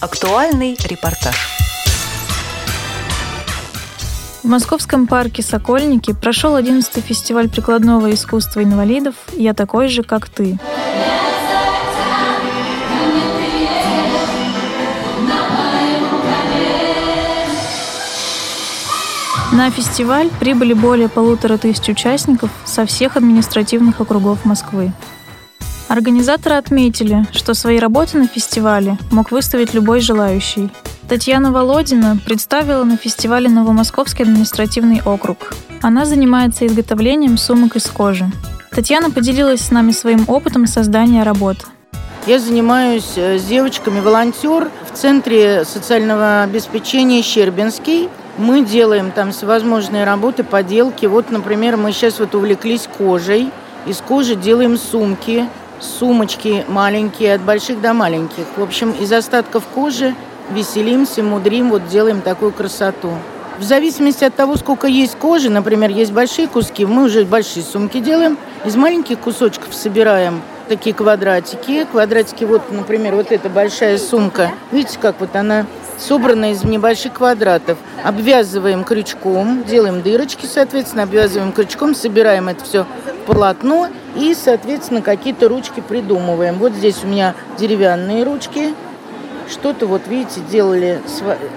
Актуальный репортаж. В Московском парке «Сокольники» прошел 11-й фестиваль прикладного искусства инвалидов «Я такой же, как ты». На фестиваль прибыли более полутора тысяч участников со всех административных округов Москвы. Организаторы отметили, что свои работы на фестивале мог выставить любой желающий. Татьяна Володина представила на фестивале Новомосковский административный округ. Она занимается изготовлением сумок из кожи. Татьяна поделилась с нами своим опытом создания работ. Я занимаюсь э, с девочками волонтер в Центре социального обеспечения Щербинский. Мы делаем там всевозможные работы, поделки. Вот, например, мы сейчас вот увлеклись кожей. Из кожи делаем сумки, сумочки маленькие, от больших до маленьких. В общем, из остатков кожи веселимся, мудрим, вот делаем такую красоту. В зависимости от того, сколько есть кожи, например, есть большие куски, мы уже большие сумки делаем, из маленьких кусочков собираем такие квадратики. Квадратики, вот, например, вот эта большая сумка. Видите, как вот она собрана из небольших квадратов. Обвязываем крючком, делаем дырочки, соответственно, обвязываем крючком, собираем это все в полотно и, соответственно, какие-то ручки придумываем. Вот здесь у меня деревянные ручки. Что-то, вот видите, делали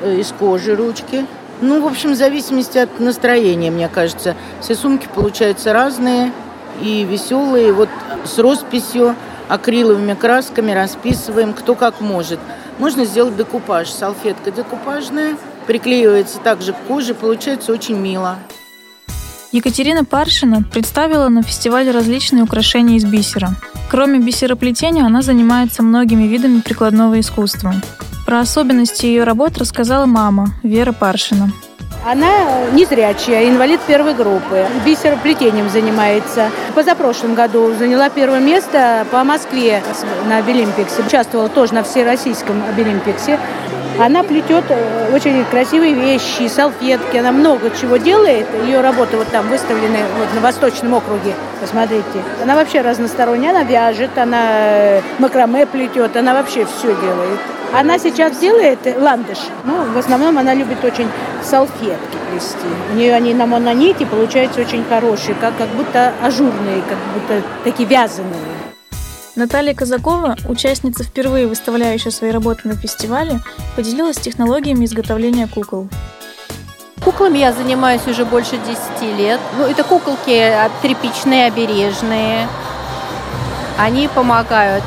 э, из кожи ручки. Ну, в общем, в зависимости от настроения, мне кажется. Все сумки получаются разные и веселые. Вот с росписью, акриловыми красками расписываем, кто как может. Можно сделать декупаж. Салфетка декупажная, приклеивается также к коже, получается очень мило. Екатерина Паршина представила на фестивале различные украшения из бисера. Кроме бисероплетения, она занимается многими видами прикладного искусства. Про особенности ее работ рассказала мама, Вера Паршина. Она незрячая, инвалид первой группы. Бисероплетением занимается. Позапрошлом году заняла первое место по Москве на Абилимпиксе. Участвовала тоже на всероссийском Абилимпиксе. Она плетет э, очень красивые вещи, салфетки, она много чего делает. Ее работы вот там выставлены вот на Восточном округе, посмотрите. Она вообще разносторонняя, она вяжет, она э, макраме плетет, она вообще все делает. Она сейчас делает ландыш. Ну, в основном она любит очень салфетки плести. У нее они на мононите получаются очень хорошие, как, как будто ажурные, как будто такие вязаные. Наталья Казакова, участница, впервые выставляющая свои работы на фестивале, поделилась технологиями изготовления кукол. Куклами я занимаюсь уже больше 10 лет. Ну, это куколки тряпичные, обережные. Они помогают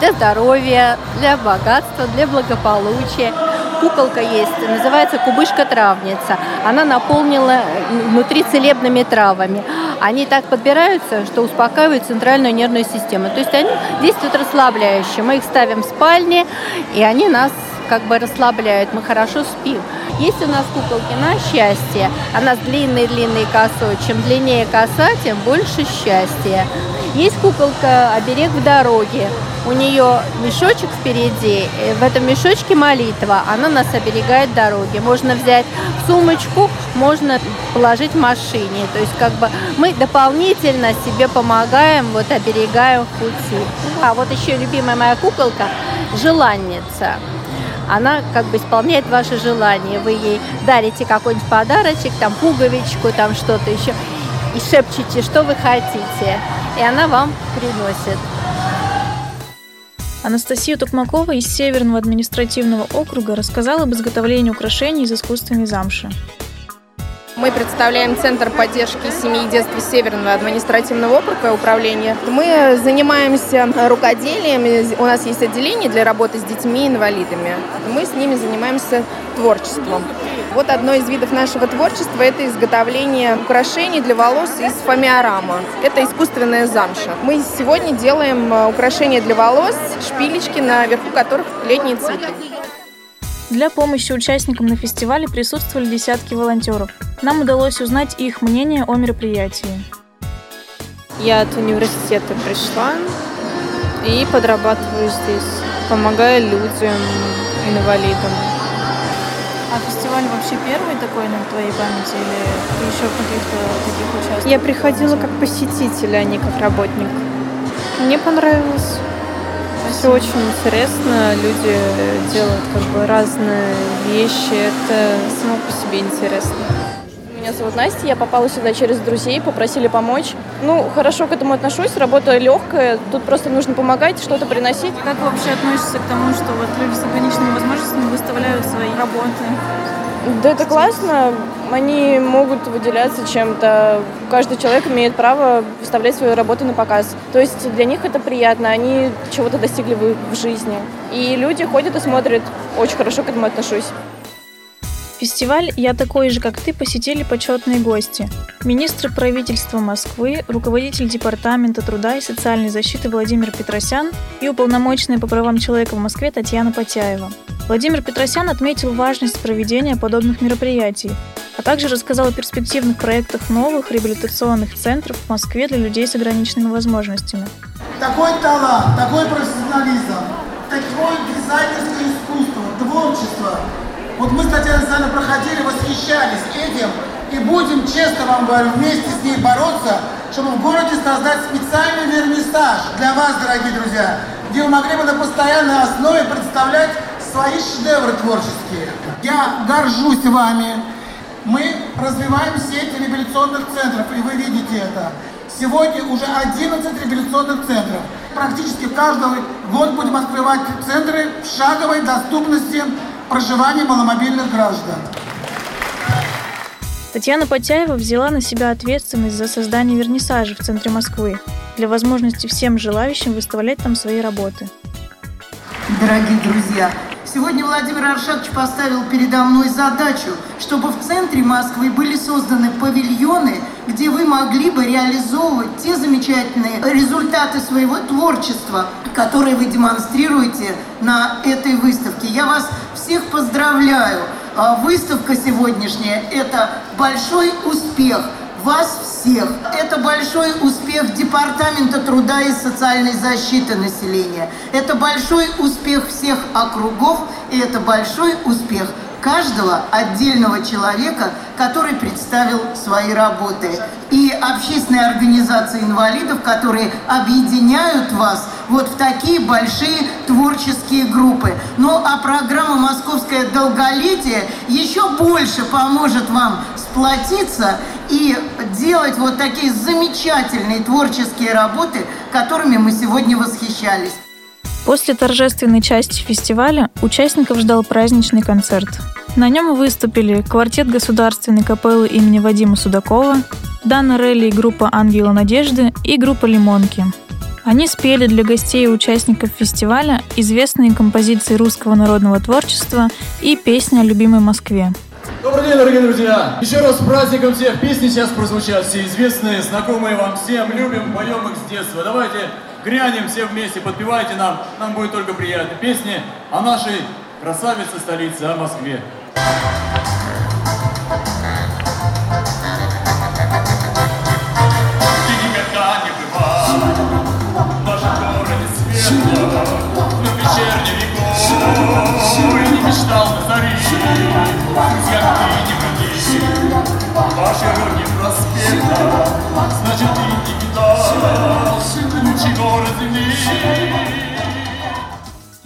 для здоровья, для богатства, для благополучия. Куколка есть, называется кубышка-травница. Она наполнена внутри целебными травами. Они так подбираются, что успокаивают центральную нервную систему. То есть они действуют расслабляюще. Мы их ставим в спальне, и они нас как бы расслабляют, мы хорошо спим. Есть у нас куколки на счастье. Она с длинной-длинной косой. Чем длиннее коса, тем больше счастья. Есть куколка «Оберег в дороге». У нее мешочек впереди, в этом мешочке молитва, она нас оберегает дороги. Можно взять сумочку, можно положить в машине. То есть как бы мы дополнительно себе помогаем, вот оберегаем в пути. А вот еще любимая моя куколка – желанница она как бы исполняет ваши желания. Вы ей дарите какой-нибудь подарочек, там пуговичку, там что-то еще, и шепчете, что вы хотите и она вам приносит. Анастасия Тукмакова из Северного административного округа рассказала об изготовлении украшений из искусственной замши. Мы представляем Центр поддержки семьи и детства Северного административного округа управления. Мы занимаемся рукоделием. У нас есть отделение для работы с детьми-инвалидами. Мы с ними занимаемся творчеством. Вот одно из видов нашего творчества – это изготовление украшений для волос из фомиорама. Это искусственная замша. Мы сегодня делаем э, украшения для волос, шпилечки, наверху которых летние цветы. Для помощи участникам на фестивале присутствовали десятки волонтеров. Нам удалось узнать их мнение о мероприятии. Я от университета пришла и подрабатываю здесь, помогая людям, инвалидам. А фестиваль вообще первый такой на твоей памяти или ты еще каких-то таких участвовала? Я приходила как посетитель, а не как работник. Мне понравилось. Все очень интересно, люди делают как бы разные вещи, это само по себе интересно. Меня зовут Настя, я попала сюда через друзей, попросили помочь. Ну, хорошо к этому отношусь, работа легкая, тут просто нужно помогать, что-то приносить. Как вы вообще относитесь к тому, что вот люди с ограниченными возможностями выставляют свои работы? Да это классно, они могут выделяться чем-то. Каждый человек имеет право выставлять свою работу на показ. То есть для них это приятно, они чего-то достигли в жизни. И люди ходят и смотрят. Очень хорошо к этому отношусь. Фестиваль «Я такой же, как ты» посетили почетные гости. Министр правительства Москвы, руководитель Департамента труда и социальной защиты Владимир Петросян и уполномоченная по правам человека в Москве Татьяна Потяева. Владимир Петросян отметил важность проведения подобных мероприятий, а также рассказал о перспективных проектах новых реабилитационных центров в Москве для людей с ограниченными возможностями. Такой талант, такой профессионализм, такое дизайнерское искусство, творчество – вот мы с Татьяной Александровной проходили, восхищались этим, и будем, честно вам говорю, вместе с ней бороться, чтобы в городе создать специальный вернисаж для вас, дорогие друзья, где вы могли бы на постоянной основе представлять свои шедевры творческие. Я горжусь вами. Мы развиваем сеть реабилитационных центров, и вы видите это. Сегодня уже 11 реабилитационных центров. Практически каждый год будем открывать центры в шаговой доступности проживания маломобильных граждан. Татьяна Потяева взяла на себя ответственность за создание вернисажа в центре Москвы для возможности всем желающим выставлять там свои работы. Дорогие друзья, сегодня Владимир Аршатович поставил передо мной задачу, чтобы в центре Москвы были созданы павильоны, где вы могли бы реализовывать те замечательные результаты своего творчества, которые вы демонстрируете на этой выставке. Я вас всех поздравляю. А, выставка сегодняшняя – это большой успех вас всех. Это большой успех Департамента труда и социальной защиты населения. Это большой успех всех округов, и это большой успех каждого отдельного человека, который представил свои работы. И общественные организации инвалидов, которые объединяют вас вот в такие большие творческие группы. Ну а программа «Московское долголетие» еще больше поможет вам сплотиться и делать вот такие замечательные творческие работы, которыми мы сегодня восхищались. После торжественной части фестиваля участников ждал праздничный концерт. На нем выступили квартет государственной капеллы имени Вадима Судакова, Дана Релли и группа «Ангела Надежды» и группа «Лимонки». Они спели для гостей и участников фестиваля известные композиции русского народного творчества и песни о любимой Москве. День, дорогие друзья! Еще раз с праздником всех! Песни сейчас прозвучат все известные, знакомые вам всем, любим, поем их с детства. Давайте грянем все вместе, подпевайте нам, нам будет только приятно. Песни о нашей красавице столице, о Москве. Ты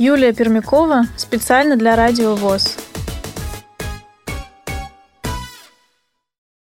Юлия Пермякова специально для Радио ВОЗ.